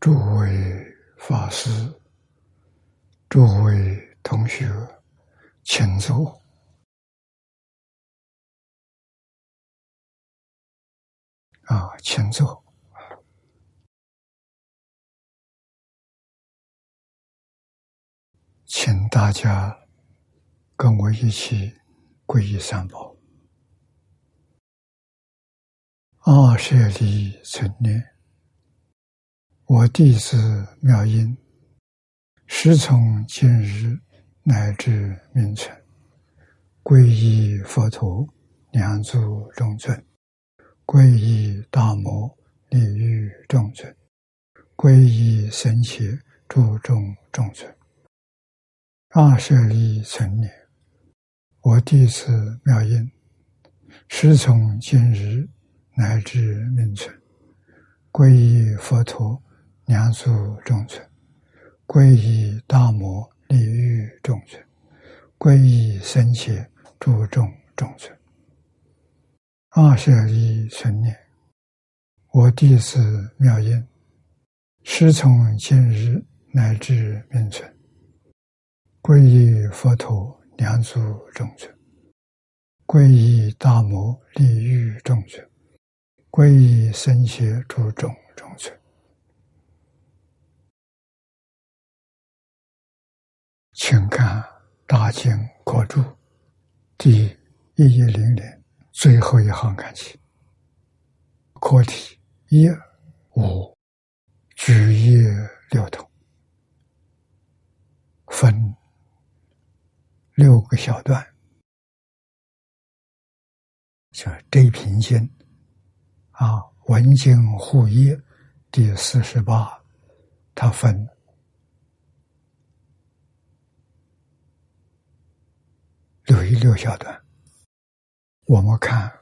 诸位法师、诸位同学，请坐。啊，请坐，请大家跟我一起皈依三宝。二舍利存念，我弟子妙音，师从今日乃至明存，皈依佛陀，两足中尊；皈依大摩，利欲众尊；皈依僧伽，诸众中尊。二舍利存念，我弟子妙音，师从今日。乃至命存，皈依佛陀，两足中尊；皈依大摩，利欲中尊；皈依僧伽，诸众中尊。二舍一存念，我弟子妙音，师从今日乃至命存，皈依佛陀，两足中尊；皈依大摩，利欲中尊。皈依僧伽，诸众中尊。请看《大经国注》第一一零年最后一行看起，课题一五举一六通，分六个小段，叫这平经。啊，文经互译第四十八，它分六一六小段。我们看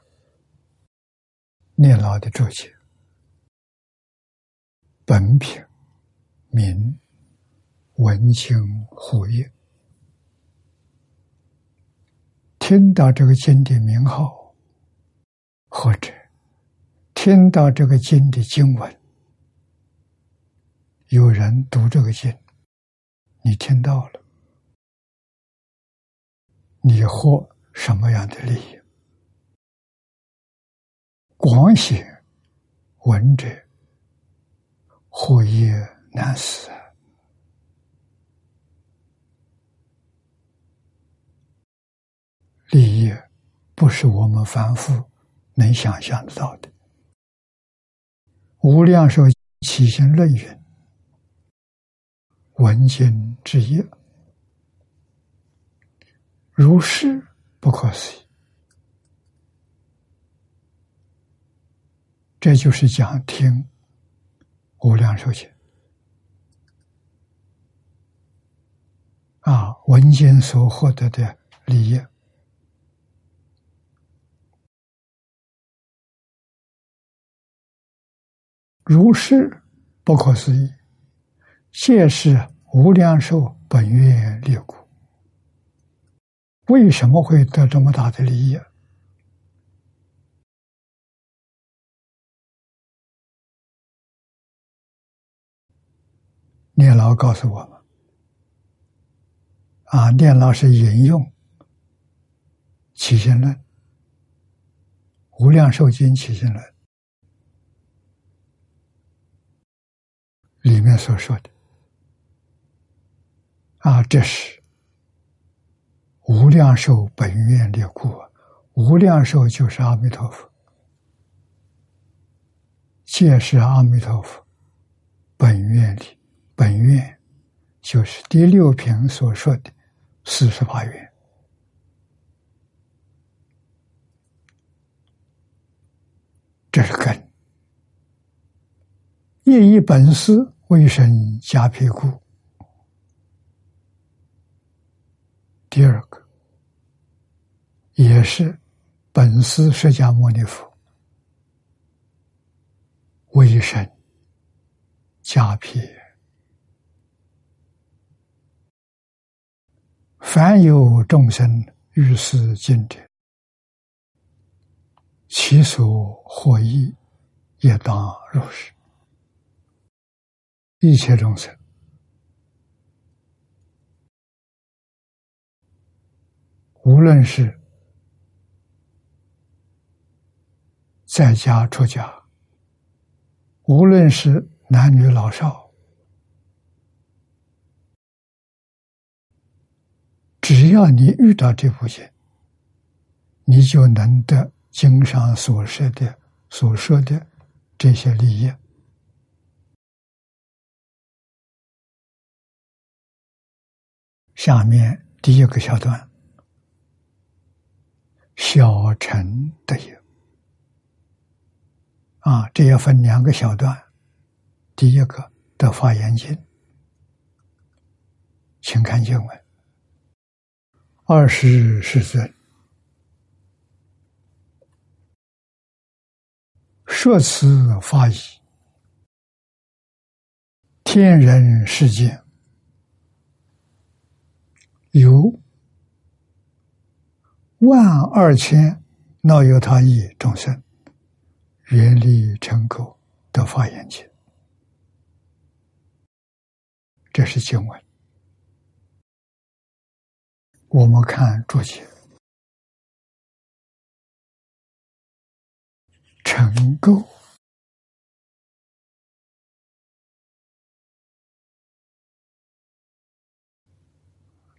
念老的注解，本品名文清护业，听到这个经的名号，或者。听到这个经的经文，有人读这个经，你听到了，你获什么样的利益？广写闻者，获业难死。利益不是我们凡夫能想象得到的。无量寿起心论云：“文经之业，如是不可思议。”这就是讲听无量寿经啊，闻经所获得的利益。如是不可思议，皆是无量寿本愿力故。为什么会得这么大的利益？念老告诉我们：啊，念老是引用《起心论》《无量寿经》《起心论》。里面所说的啊，这是无量寿本愿力故，无量寿就是阿弥陀佛，皆是阿弥陀佛本愿力，本愿就是第六品所说的四十八愿，这是根。业以本师为生加皮故。第二个，也是本师释迦牟尼佛为生加皮。凡有众生遇是经者，其所获益，也当如是。一切众生，无论是在家出家，无论是男女老少，只要你遇到这部经，你就能得经上所说的所说的这些利益。下面第一个小段，小乘得有。啊，这要分两个小段。第一个的发言经，请看经文：二十世尊说此法义，天人世间。有万二千闹有他意众生，愿力成垢的发言经。这是经文。我们看注解，成垢。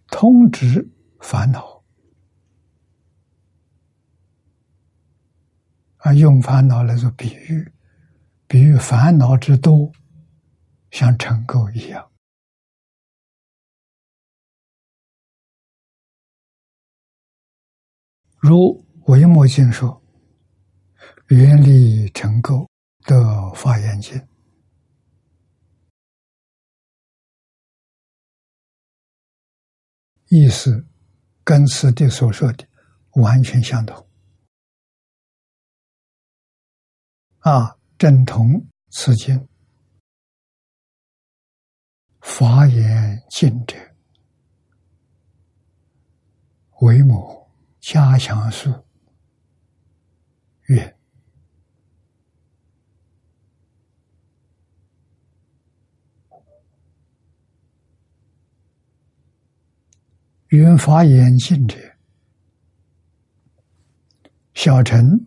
通知烦恼啊，用烦恼来做比喻，比喻烦恼之多，像尘垢一样。如维摩经说：“远离尘垢的发言经。”意思跟此地所说的完全相同，啊，正同此经法言尽者，为母加强术曰。原发言尽者，小臣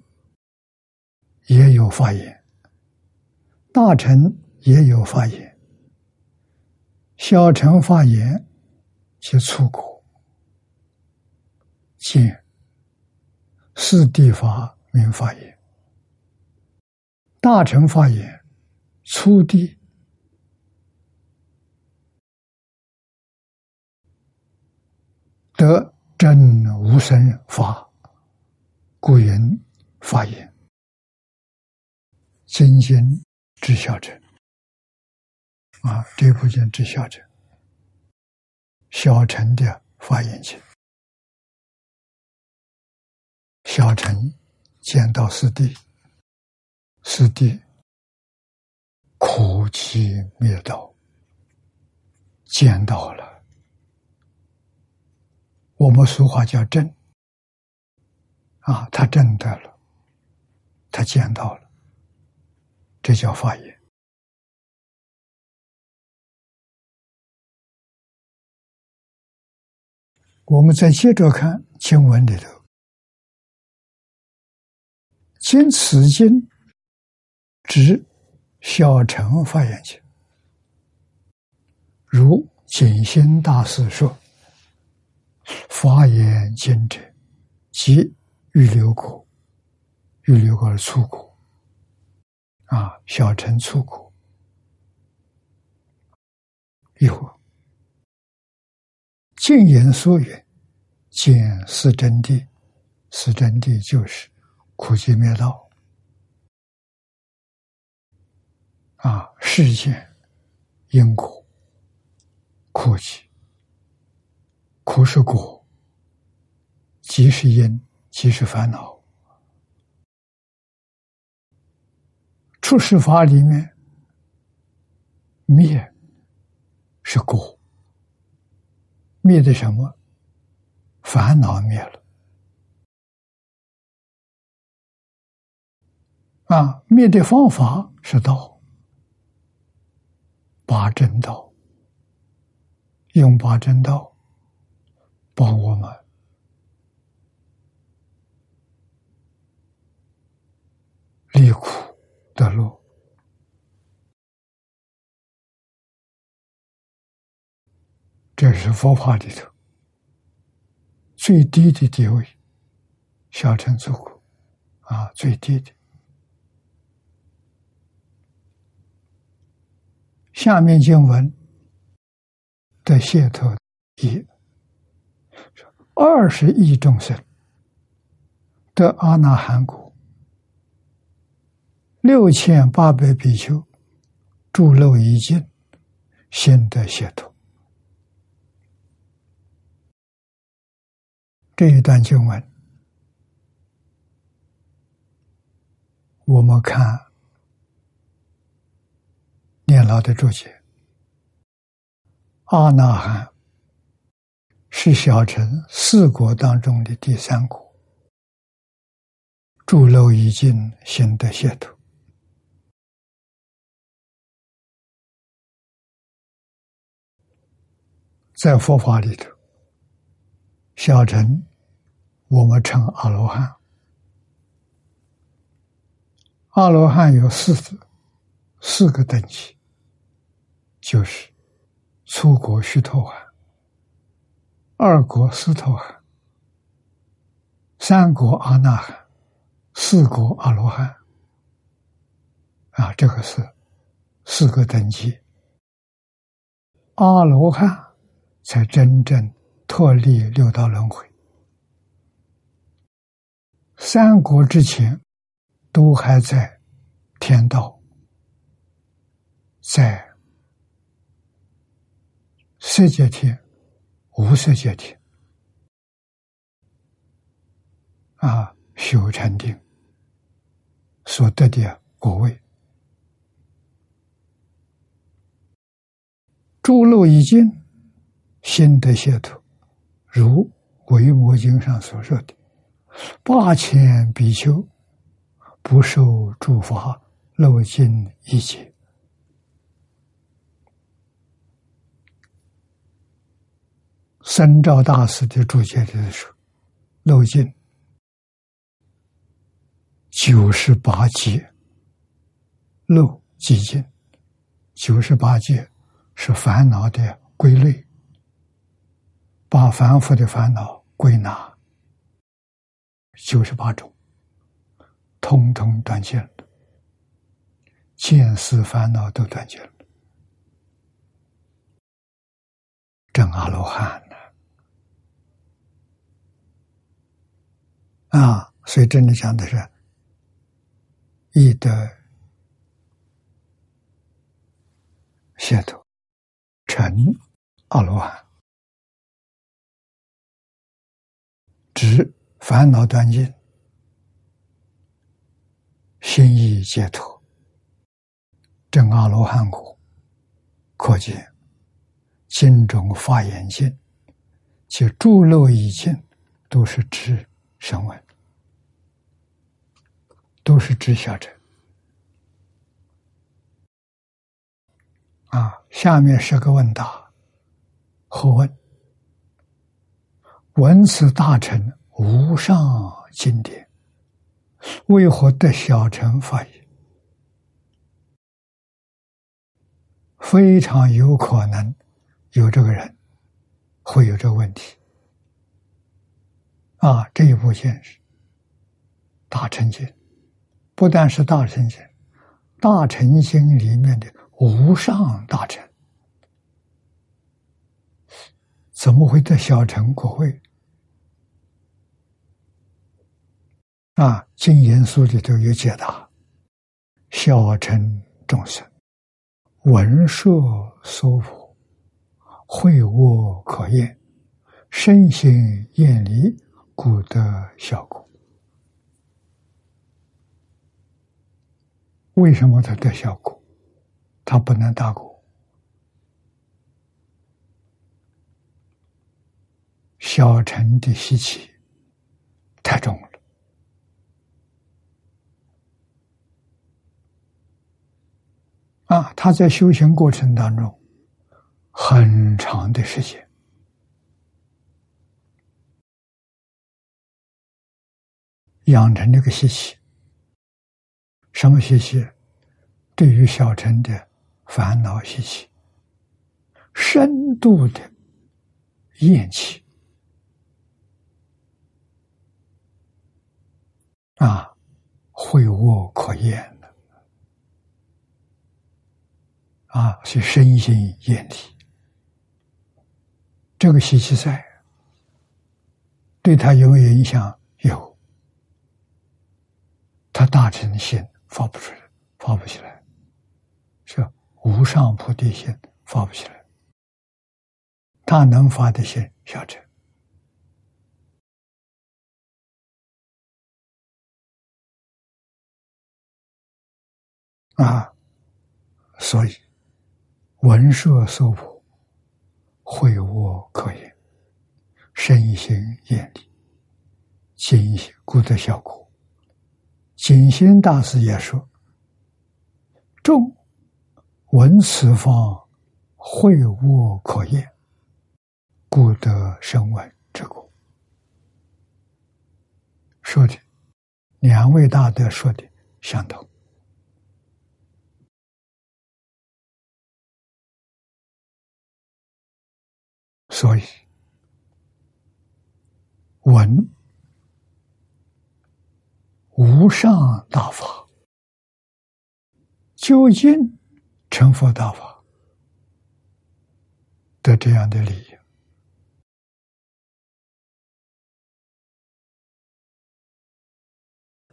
也有发言，大臣也有发言。小臣发言其出国，见四地法名发言；大臣发言出地。得真无生法，故云发言。真心知晓者。啊，这部经知晓者，小乘的发言经，小乘见到四弟，四弟苦其灭道，见到了。我们俗话叫正。啊，他正得了，他见到了，这叫发言。我们再接着看经文里头，经此经指小乘发言经，如景心大师说。发言经者，即预留果，预留果而出果，啊，小乘出苦。一会儿，净言说言，见是真谛，是真谛就是苦集灭道，啊，世间因果，苦集。苦是果，即是因，即是烦恼。出世法里面，灭是果，灭的什么？烦恼灭了。啊，灭的方法是道。八正道，用八正道帮我们离苦得路。这是佛法里头最低的地位，小乘做苦啊，最低的。下面经文的解脱一，二十亿众生得阿那含果，六千八百比丘住漏一境，先得解脱。这一段经文，我们看念老的注解：阿那含是小乘四国当中的第三国，住漏已经行得解脱，在佛法里头。小乘，我们称阿罗汉。阿罗汉有四四个等级，就是初国须陀洹，二国斯陀含，三国阿那含，四国阿罗汉。啊，这个是四个等级，阿罗汉才真正。脱离六道轮回，三国之前都还在天道，在色界天、无色界天啊，修禅定所得的果位，诸漏已尽，心得解脱。如《维摩经》上所说的，八千比丘不受诸法漏尽一劫。三照大师的注解里说，漏尽九十八劫，漏几尽，九十八劫是烦恼的归类。把凡夫的烦恼归纳九十八种，通通断尽了，见思烦恼都断尽了，正阿罗汉呢？啊，所以这里讲的是易得解脱，成阿罗汉。指烦恼断尽，心意解脱，正阿罗汉果。可见经中发言经及诸漏已尽，都是指声闻，都是指下者。啊，下面十个问答，何问？闻此大乘无上经典，为何得小乘法也？非常有可能有这个人会有这个问题。啊，这一部经是大乘经，不但是大乘经，大乘经里面的无上大乘。怎么会得小乘果位？啊，《经言书》里头有解答：小乘众生闻说说佛，会我可厌，身心厌离，故得效果。为什么他得效果？他不能打果。小乘的习气太重了，啊，他在修行过程当中很长的时间养成这个习气，什么习气？对于小乘的烦恼习气，深度的厌弃啊，会恶可厌。啊，是身心厌离，这个习气在，对他有没有影响？有，他大乘心发不出来，发不起来，是无上菩提心发不起来，他能发的心小乘啊，所以。闻舍受婆，会我可言，身心厌离，尽心功德效果。景心大师也说：“众闻此方，会我可言，故得声闻之果。”说的两位大德说的相同。所以，闻无上大法，究竟成佛大法的这样的理由。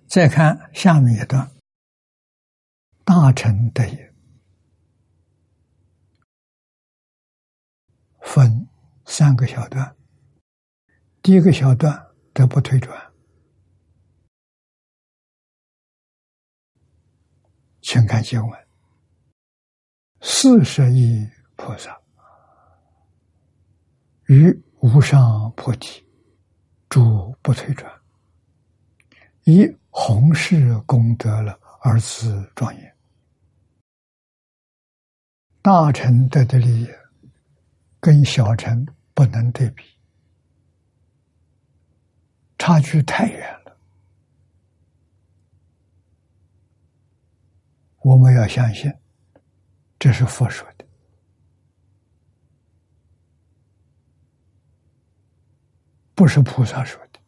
再看下面一段，大乘得也分。三个小段，第一个小段得不退转，请看经文：四十亿菩萨于无上菩提，诸不退转，以弘誓功德了而自庄严，大乘得的利益，跟小乘。不能对比，差距太远了。我们要相信，这是佛说的，不是菩萨说的。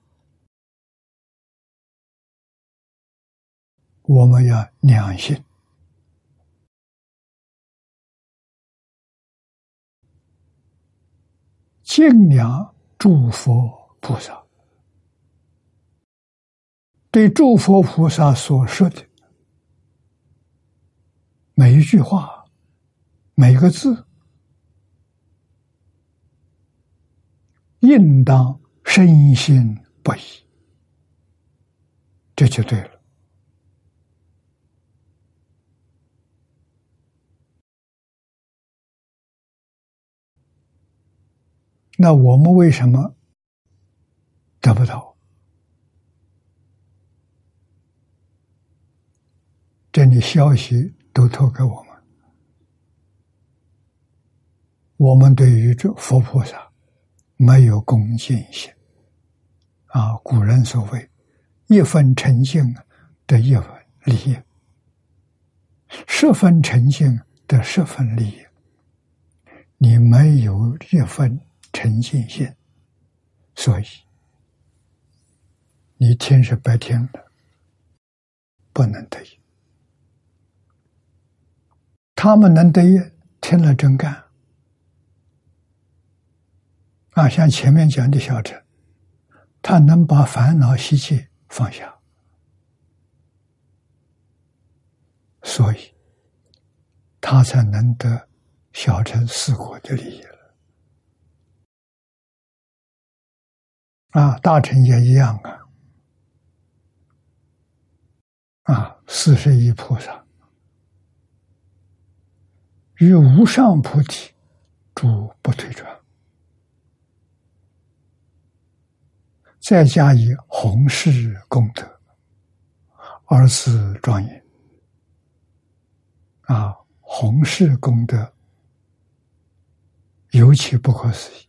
我们要两信。敬仰诸佛菩萨，对诸佛菩萨所说的每一句话、每个字，应当深信不疑，这就对了。那我们为什么得不到？这里消息都透给我们，我们对于这佛菩萨没有恭敬心啊！古人所谓“一分诚信得一分利益，十分诚信得十分利益”，你没有一分。诚信心，所以你听是白听的，不能得意。他们能得意，听了真干。啊，像前面讲的小陈，他能把烦恼习气放下，所以他才能得小陈四果的利益。啊，大臣也一样啊！啊，四十亿菩萨与无上菩提，诸不退转，再加以弘誓功德，二次庄严。啊，弘誓功德尤其不可思议。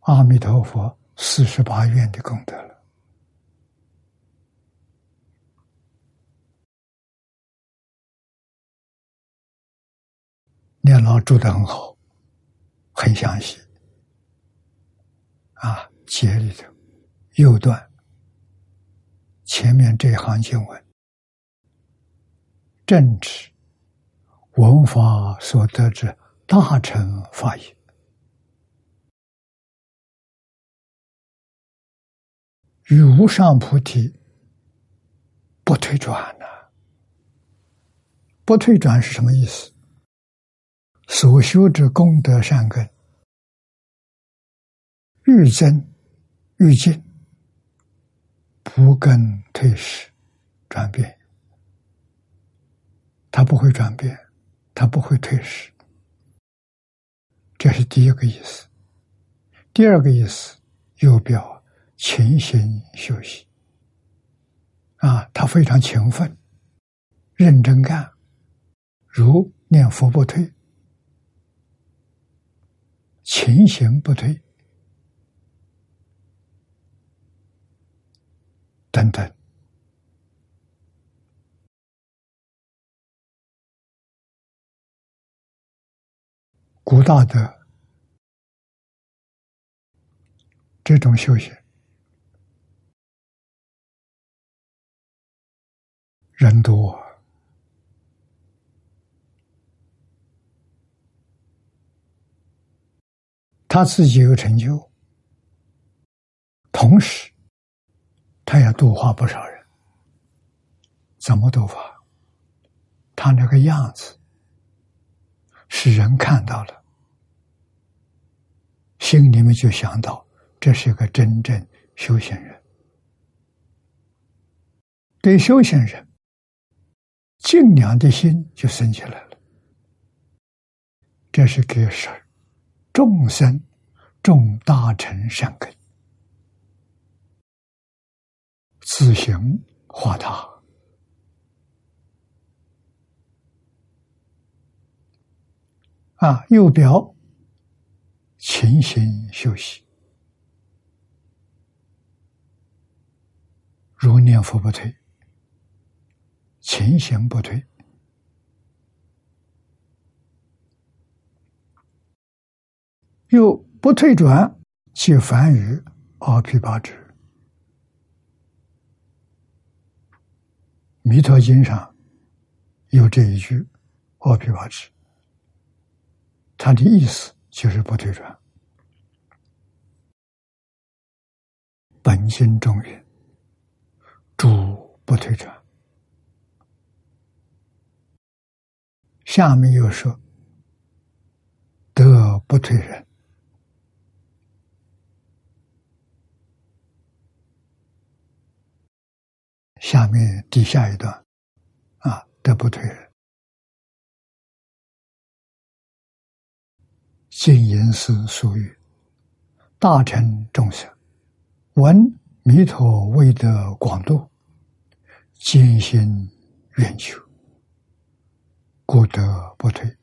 阿弥陀佛四十八愿的功德了。念老住的很好，很详细。啊，节里头右段前面这一行经文，正直文法所得之大乘法义，与无上菩提不退转呐。不退转是什么意思？所修之功德善根，愈增愈进，不更退失转变。它不会转变，它不会退失。这是第一个意思。第二个意思，又表勤心修习。啊，他非常勤奋，认真干，如念佛不退。勤行不退，等等，古大德这种修行人多。他自己有成就，同时他也度化不少人。怎么度法？他那个样子，使人看到了，心里面就想到这是一个真正修行人。对修行人，敬仰的心就升起来了。这是给事。众生众大臣善根，自行化他啊！右表勤心修习，如念佛不退，前行不退。又不退转，即凡于阿毗八支。弥陀经上有这一句“阿毗八支”，它的意思就是不退转。本心中人，主不退转。下面又说：“德不退人。”下面底下一段，啊，德不退人，净言师俗语，大乘众生闻弥陀为的广度，坚心愿求，故得不退。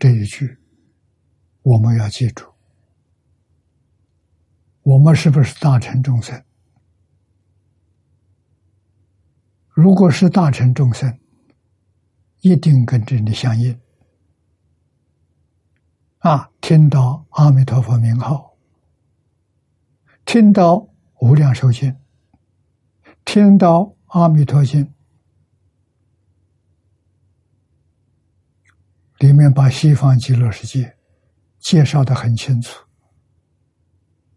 这一句，我们要记住。我们是不是大乘众生？如果是大乘众生，一定跟这里相应。啊，听到阿弥陀佛名号，听到无量寿经，听到阿弥陀经，里面把西方极乐世界介绍的很清楚。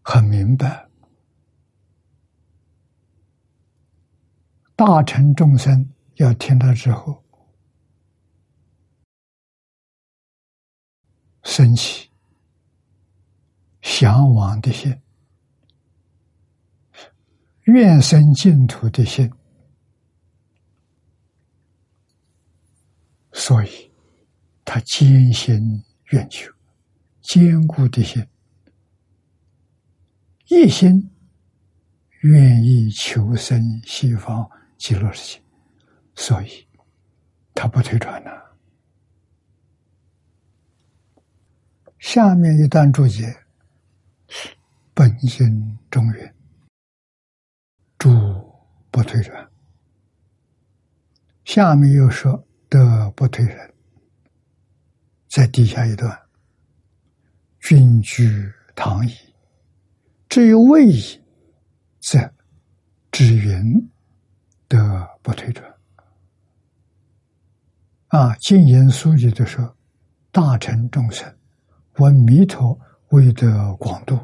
很明白，大乘众生要听到之后，升起向往的心，愿生净土的心，所以他坚心愿求，坚固的心。一心愿意求生西方极乐世界，所以他不退转了。下面一段注解：本心中原，诸不退转。下面又说德不退人，在底下一段，君居堂矣。至于位矣，则知云德不退转。啊，经言书记就说：大乘众生闻弥陀为得广度，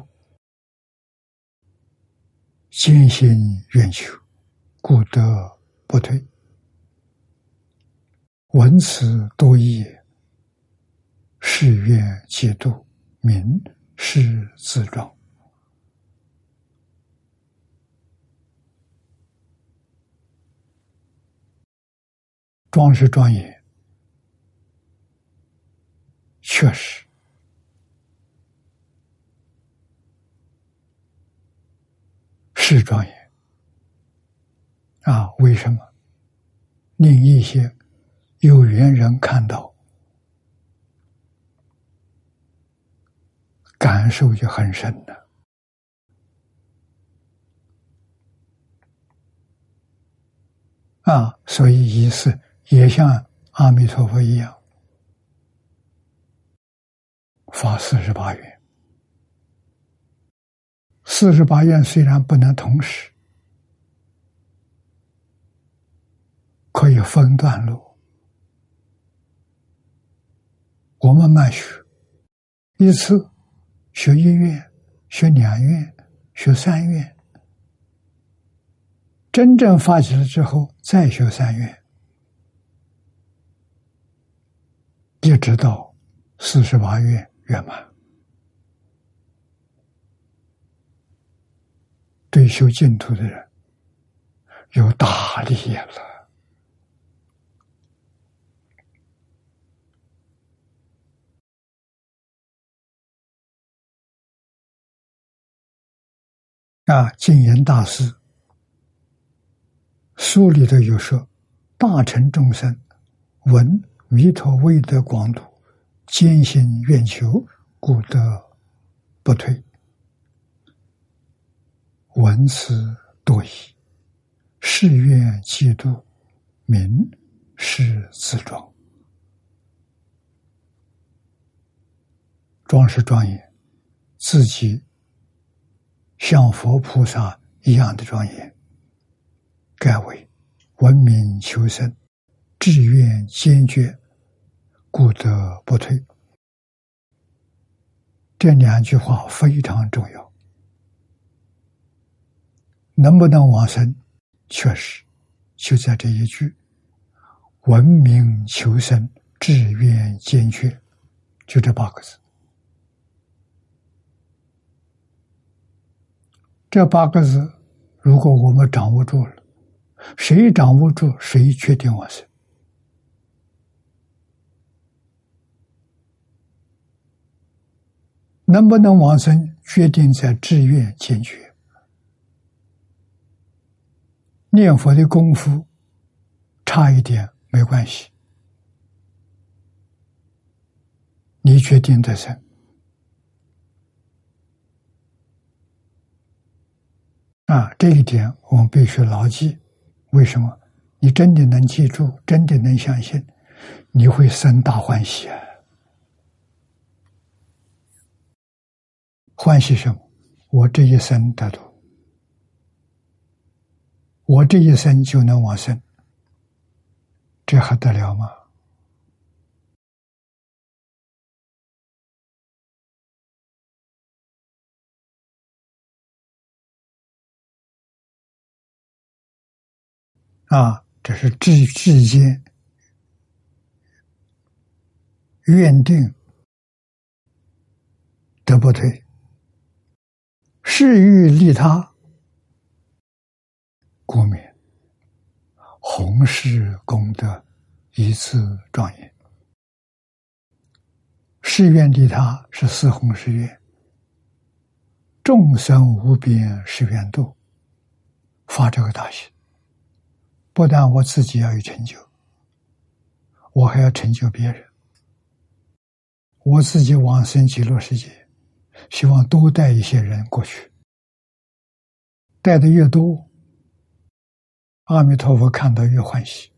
坚心愿求，故得不退。闻此多义，誓愿解度，名是自状。庄是庄严。确实，是庄严啊！为什么令一些有缘人看到，感受就很深了啊！所以仪式也像阿弥陀佛一样。发四十八愿，四十八愿虽然不能同时，可以分段落。我慢慢学，一次学一月，学两月，学三月，真正发起了之后，再学三月，一直到四十八月。圆满，对修净土的人有大利益了。啊，净言大师书里头有说：大乘众生闻弥陀威德广度。坚信愿求，故得不退。闻此多疑，誓愿嫉妒，名是自庄。庄是庄严，自己像佛菩萨一样的庄严。盖为文明求生，志愿坚决。故得不退，这两句话非常重要。能不能往生，确实就在这一句“文明求生，志愿坚决”，就这八个字。这八个字，如果我们掌握住了，谁掌握住，谁确定往生。能不能往生，决定在志愿坚决。念佛的功夫差一点没关系，你决定的生啊！这一点我们必须牢记。为什么？你真的能记住，真的能相信，你会生大欢喜啊！欢喜什么？我这一生得度，我这一生就能往生，这还得了吗？啊，这是至至间愿定得不退。是欲利他，故名弘誓功德一次庄严。誓愿利他是四弘誓愿，众生无边誓愿度，发这个大心，不但我自己要有成就，我还要成就别人。我自己往生极乐世界，希望多带一些人过去，带的越多，阿弥陀佛看到越欢喜。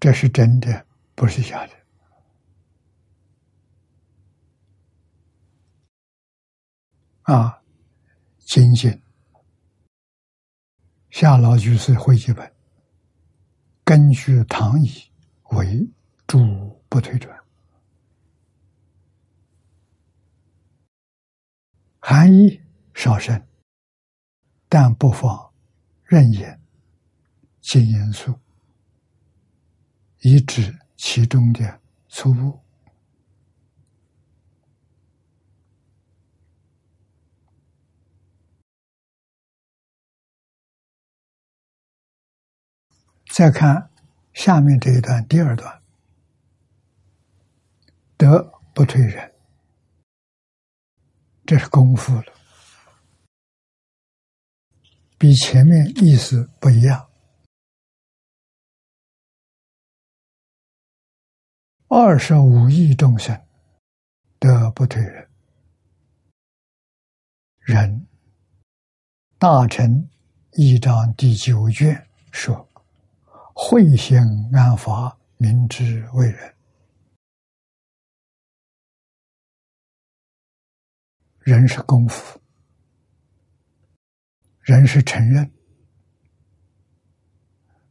这是真的，不是假的。啊，精进夏老居士会记本，根据唐译为主不推转，含义稍深，但不妨任言尽严肃。以指其中的错误。再看下面这一段，第二段，德不退人，这是功夫了，比前面意思不一样。二十五亿众生得不退人，人大臣一章第九卷说：“慧心安法，明知为人。人是功夫，人是承认，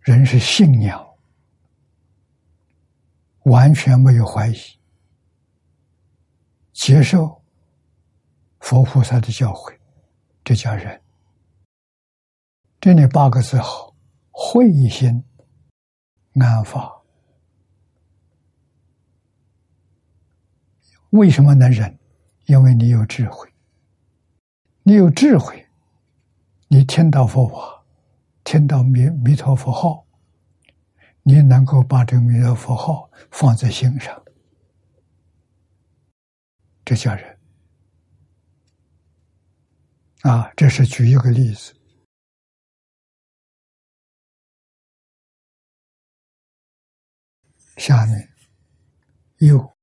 人是信仰。”完全没有怀疑，接受佛菩萨的教诲，这叫人。这里八个字好，慧心安法。为什么能忍？因为你有智慧，你有智慧，你听到佛法，听到弥弥陀佛号。你能够把这个弥陀佛号放在心上，这叫人啊！这是举一个例子。下面有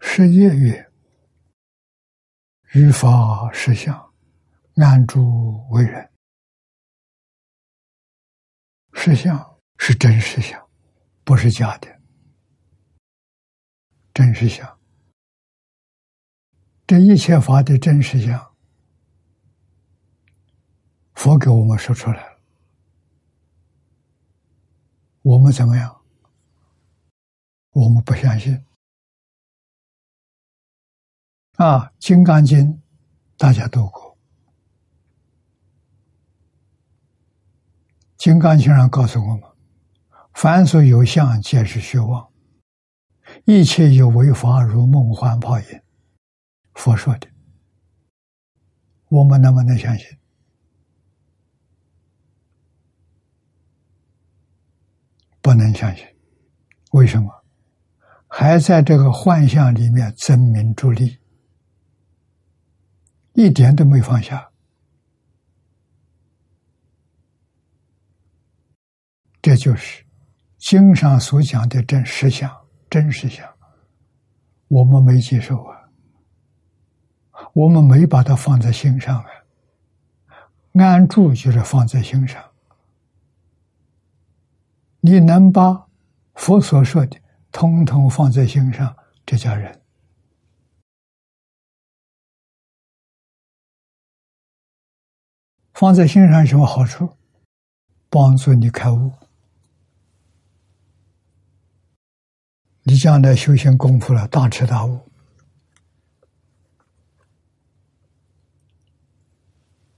十一月于法实相，安住为人。实相是真实相，不是假的。真实相，这一切法的真实相，佛给我们说出来了。我们怎么样？我们不相信。啊，《金刚经》大家读过。《金刚经》上告诉我们：“凡所有相，皆是虚妄；一切有为法，如梦幻泡影。”佛说的，我们能不能相信？不能相信。为什么？还在这个幻象里面争名逐利，一点都没放下。这就是经上所讲的真实相、真实相，我们没接受啊，我们没把它放在心上啊。安住就是放在心上，你能把佛所说的通通放在心上，这叫人。放在心上有什么好处？帮助你开悟。你将来修行功夫了，大彻大悟，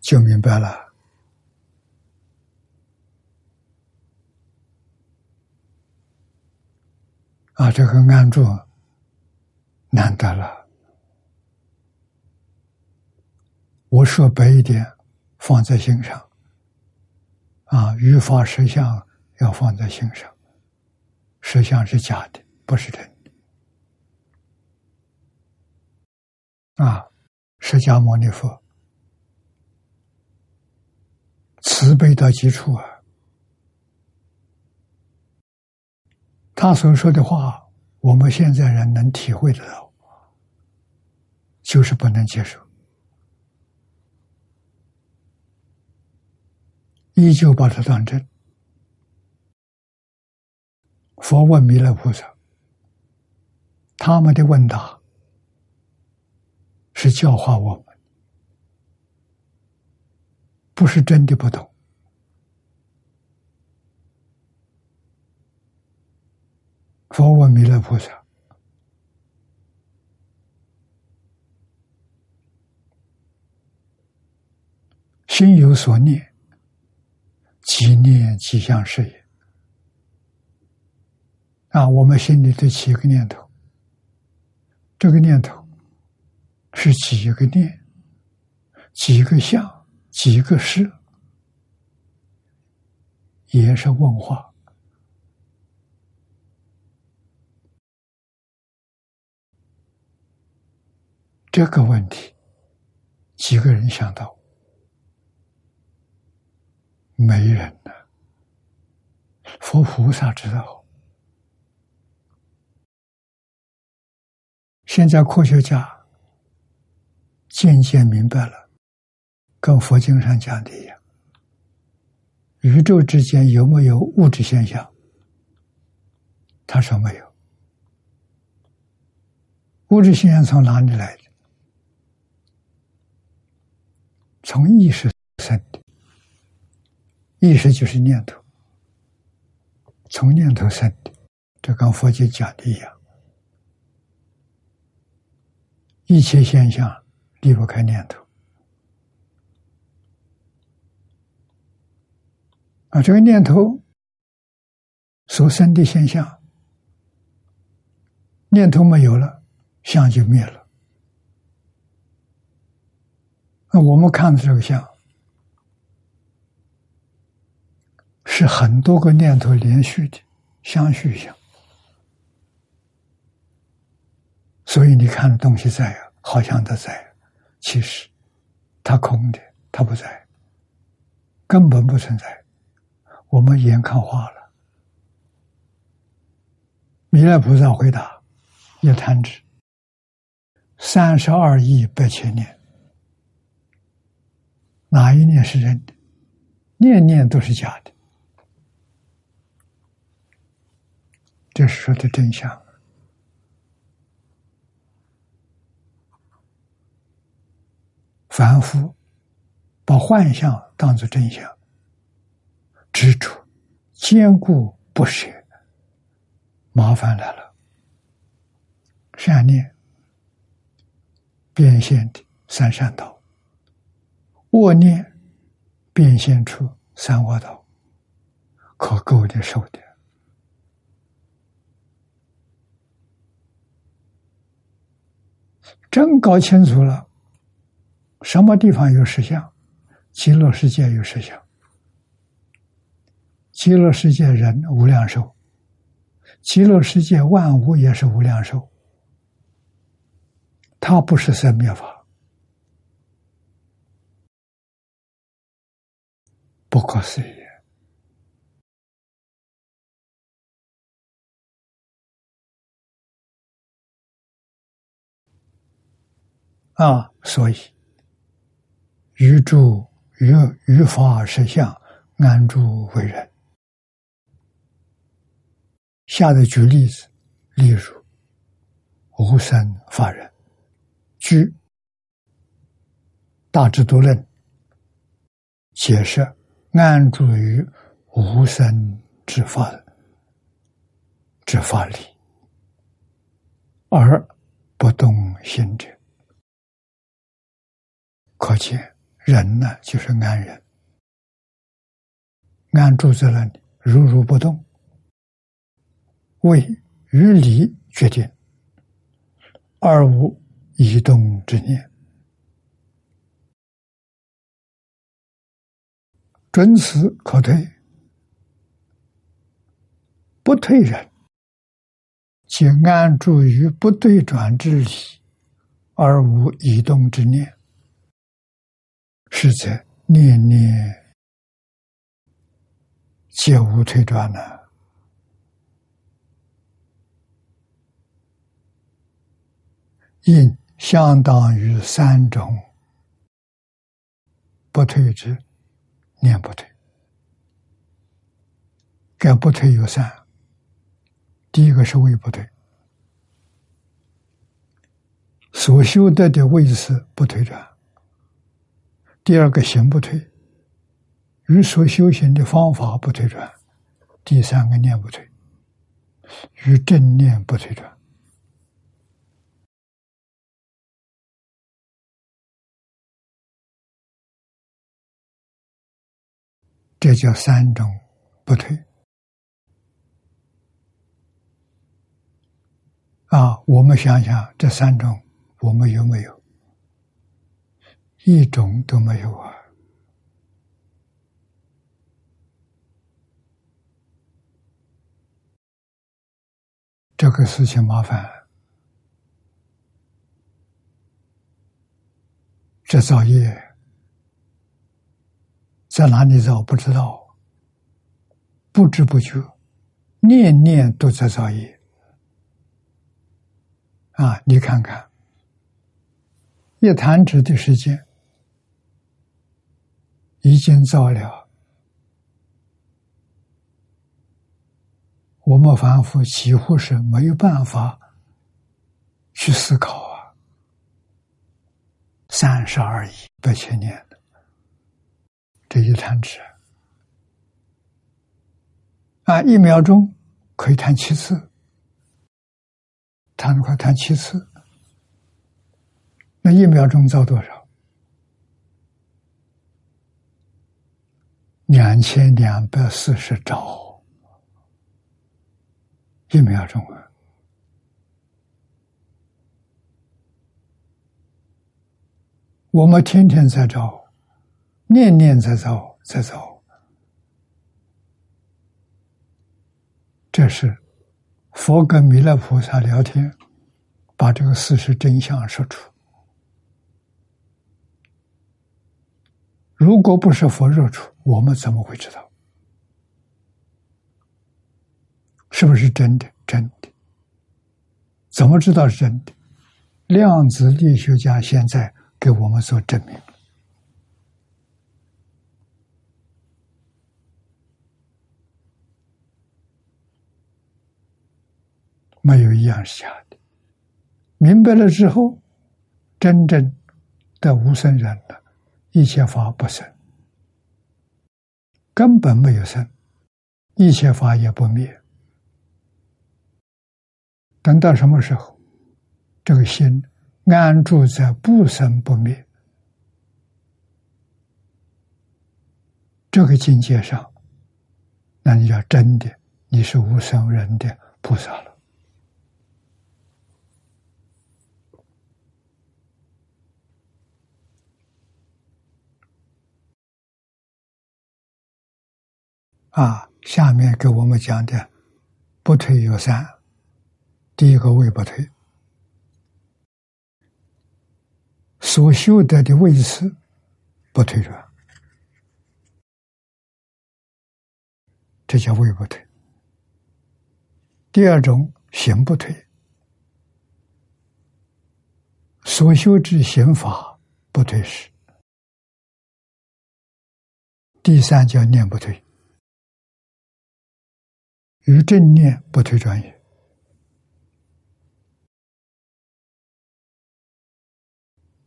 就明白了。啊，这个安住难得了。我说白一点，放在心上。啊，语法实相要放在心上，实相是假的。不是真的啊！释迦牟尼佛慈悲到极处啊！他所说的话，我们现在人能体会得到，就是不能接受。依旧把它当真。佛问弥勒菩萨，他们的问答是教化我们，不是真的不懂。佛问弥勒菩萨：“心有所念。”即念即相是也。啊，我们心里的起一个念头，这个念头是几个念、几个相、几个事，也是问话。这个问题，几个人想到？没人呢，佛菩萨知道。现在科学家渐渐明白了，跟佛经上讲的一样，宇宙之间有没有物质现象？他说没有。物质现象从哪里来的？从意识生的。意识就是念头，从念头生的，这跟佛经讲的一样。一切现象离不开念头，啊，这个念头所生的现象，念头没有了，相就灭了。那那我们看的这个相。是很多个念头连续的相续相，所以你看东西在啊，好像它在，其实它空的，它不在，根本不存在。我们眼看化了。弥勒菩萨回答：“一弹指，三十二亿八千年，哪一念是真的？念念都是假的。”这是说的真相。凡夫把幻象当作真相，执着、坚固不舍，麻烦来了。善念变现的三善道，恶念变现出三恶道，可够的受的。真搞清楚了，什么地方有实相？极乐世界有实相。极乐世界人无量寿，极乐世界万物也是无量寿。它不是生灭法，不可思议。啊，所以于住于于法实相，安住为人。下的举例子，例如无生法人，居大智度论解释，安住于无生之法之法理，而不动心者。可见，人呢就是安人，安住在那里，如如不动，为于理决定，而无移动之念，准此可退，不退人，即安住于不对转之理，而无移动之念。是在念念皆无退转呢。应相当于三种不退之念不退，该不退有三。第一个是位不退，所修得的位次不退转；第二个行不退，与所修行的方法不退转；第三个念不退，与正念不退转。这叫三种不退啊！我们想想，这三种我们有没有？一种都没有啊！这个事情麻烦，这造业。在哪里造不知道，不知不觉，念念都在造业啊！你看看，一弹指的时间，已经造了，我们凡夫几乎是没有办法去思考啊！三十而已，百千年。这一弹指啊，一秒钟可以弹七次，弹快，弹七次，那一秒钟造多少？两千两百四十兆，一秒钟啊！我们天天在造。念念在造，在造，这是佛跟弥勒菩萨聊天，把这个事实真相说出。如果不是佛说出，我们怎么会知道？是不是真的？真的？怎么知道是真的？量子力学家现在给我们做证明。没有一样是假的。明白了之后，真正的无生人了，一切法不生，根本没有生，一切法也不灭。等到什么时候，这个心安住在不生不灭这个境界上，那你要真的，你是无生人的菩萨了。啊，下面给我们讲的不退有三，第一个位不退，所修得的位次不退转，这叫位不退。第二种行不退，所修之行法不退时，第三叫念不退。与正念不退转也。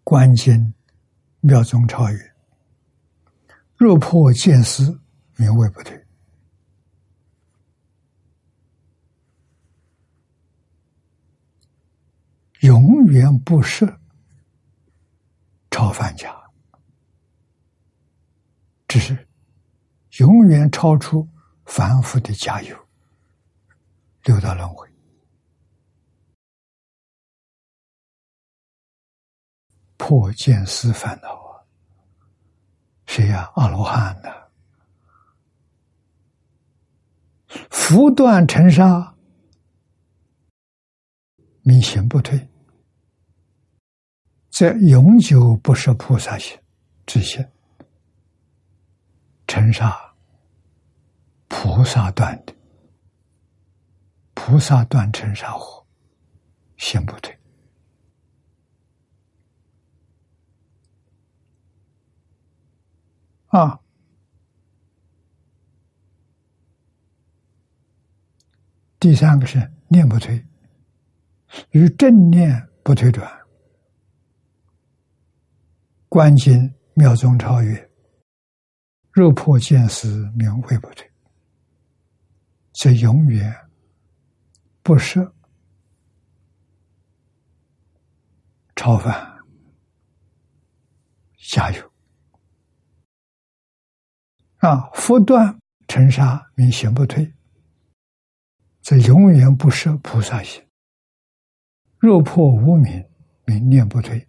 观经妙中超越，若破见思，名为不退。永远不设超凡家，只是永远超出凡夫的加油。六道轮回，破见思烦恼啊！谁呀？阿罗汉呢？福断尘沙，明行不退，则永久不是菩萨行之心。尘沙菩萨断的，菩萨断尘沙火，心不退。啊，第三个是念不退，与正念不退转。观经妙中超越，若破见时名会不退，则永远不舍超凡。加油！啊，佛断尘沙明行不退，则永远不舍菩萨心。若破无明明念不退，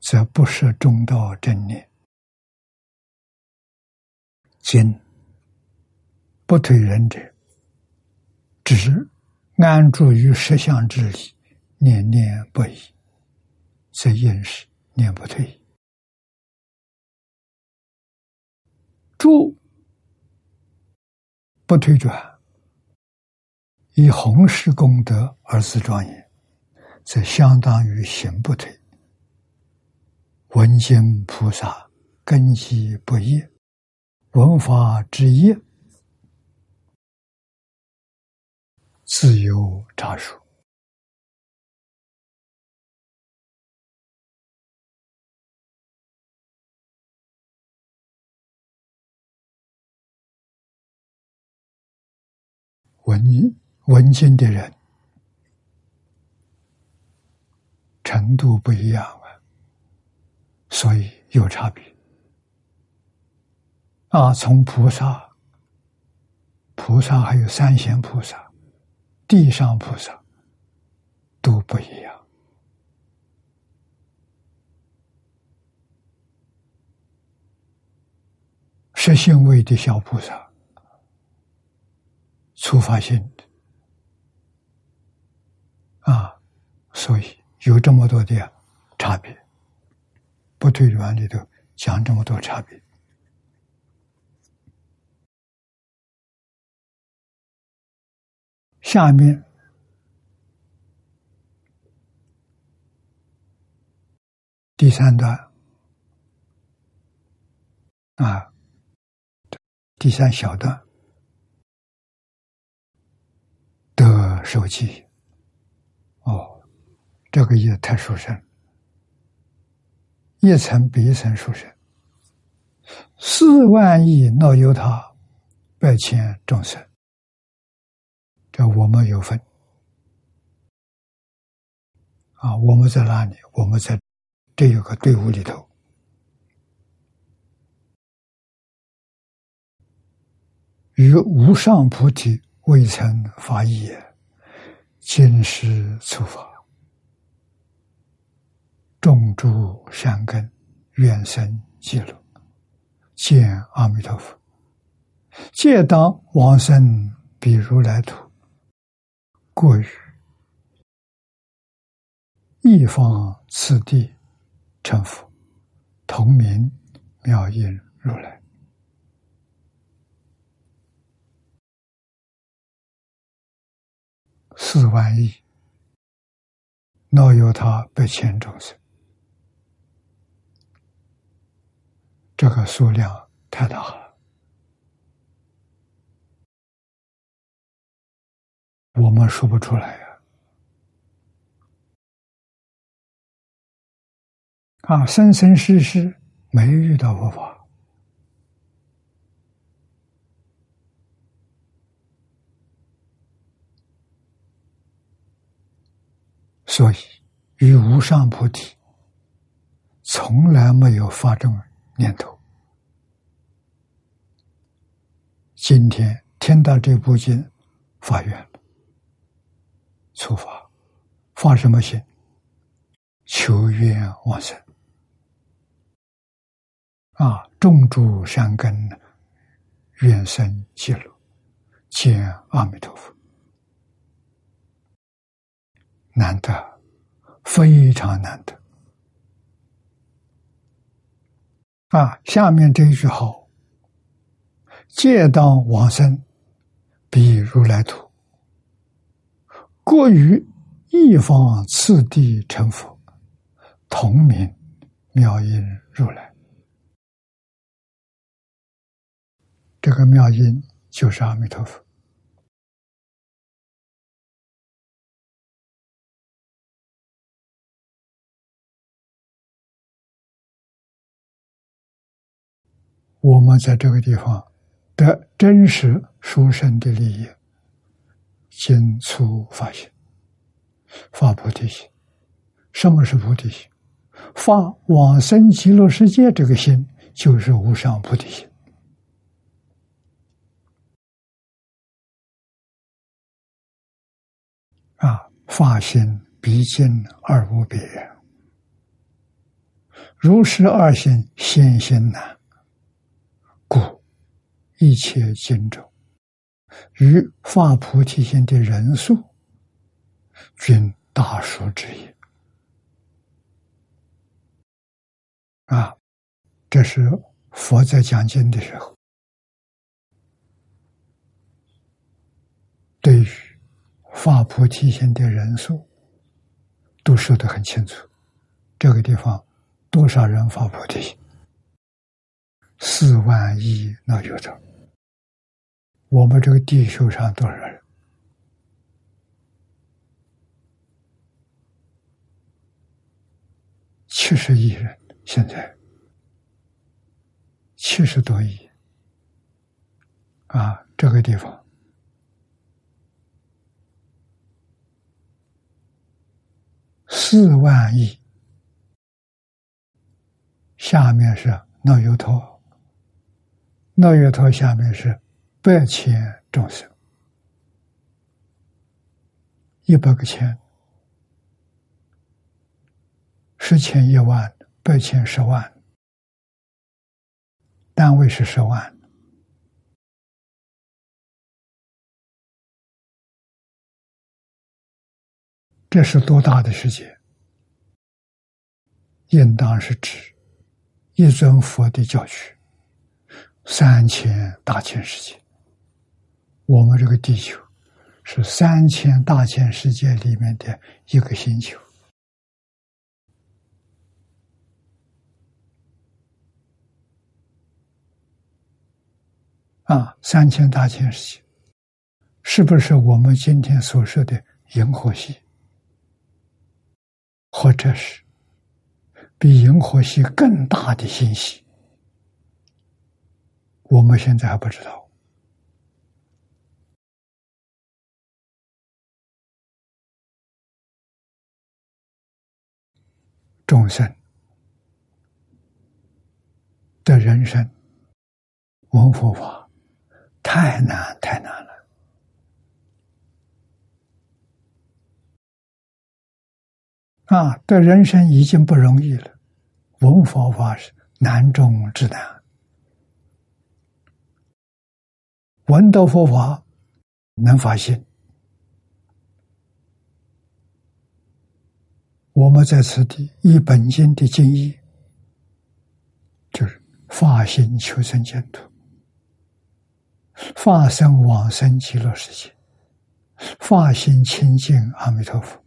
则不舍中道正念。今不退人者，只安住于实相之理，念念不已，则应是念不退。住不退转，以弘誓功德而自庄严，则相当于行不退。文经菩萨根基不易，闻法之业自有差数。文文经的人程度不一样啊，所以有差别啊。从菩萨、菩萨还有三贤菩萨、地上菩萨都不一样。实性位的小菩萨。触发性的啊，所以有这么多的差别。不退转里头讲这么多差别。下面。第三段。啊，第三小段。的。手机，哦，这个也太殊胜，一层比一层殊胜。四万亿闹由他，百千众生，这我们有份啊！我们在哪里？我们在这有个队伍里头，与无上菩提未曾发意。今时出法，种诸善根，愿生极乐，见阿弥陀佛。皆当往生比如来土，过于一方次第成佛，同名妙音如来。四万亿，哪有他百千众生？这个数量太大了，我们说不出来呀！啊，生生世世没遇到佛法。所以，与无上菩提从来没有发这种念头。今天听到这部经，发愿，出发，发什么心？求愿往生啊！种诸善根，愿生极乐，见阿弥陀佛。难得，非常难得啊！下面这一句好，借当往生，比如来土，过于一方次第成佛，同名妙音如来。这个妙音就是阿弥陀佛。我们在这个地方得真实殊胜的利益，心出发心，发菩提心。什么是菩提心？发往生极乐世界这个心，就是无上菩提心。啊，发心毕竟二无别，如是二心，先心难。故一切经中，与发菩提心的人数，均大数之一。啊，这是佛在讲经的时候，对于发菩提心的人数，都说得很清楚。这个地方多少人发菩提心？四万亿那有的，我们这个地球上多少人？七十亿人，现在七十多亿啊！这个地方四万亿，下面是那由头。那月头下面是百千众生，一百个千，十千一万，百千十万，单位是十万，这是多大的世界？应当是指一尊佛的教区。三千大千世界，我们这个地球是三千大千世界里面的一个星球啊！三千大千世界，是不是我们今天所说的银河系，或者是比银河系更大的星系？我们现在还不知道，众生的人生闻佛法太难太难了啊！的人生已经不容易了，闻佛法是难中之难。闻到佛法，能发心。我们在此地以本经的经义，就是发心求生净土，发生往生极乐世界，发心亲近阿弥陀佛，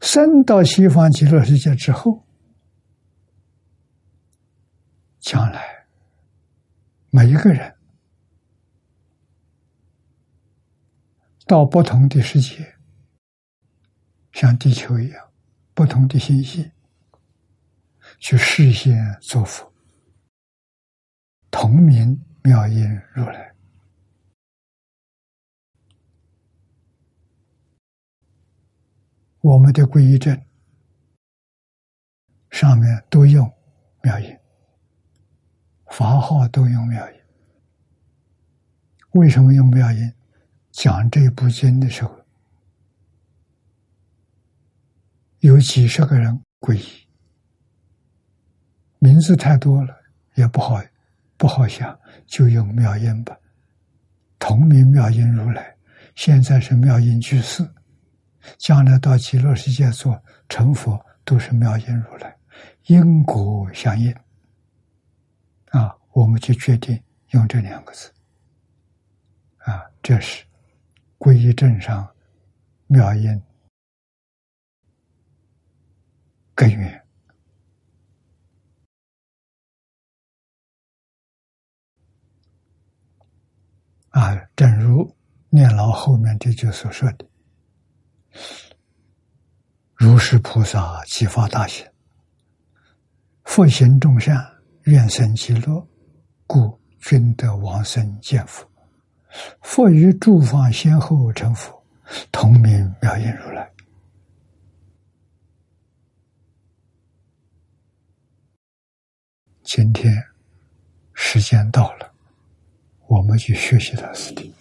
生到西方极乐世界之后。将来，每一个人到不同的世界，像地球一样，不同的星系去实现作佛，同名妙音如来，我们的皈依证上面都用妙音。法号都用妙音，为什么用妙音？讲这部经的时候，有几十个人皈依，名字太多了，也不好不好想，就用妙音吧。同名妙音如来，现在是妙音居士，将来到极乐世界做成佛，都是妙音如来。因果相应啊，我们就决定用这两个字啊，这是皈依正上妙音根源啊，正如念老后面这句所说的。如是菩萨启发大行，复行众善，愿生极乐，故均得往生见佛。佛与诸方先后成佛，同名妙音如来。今天时间到了，我们去学习的事情。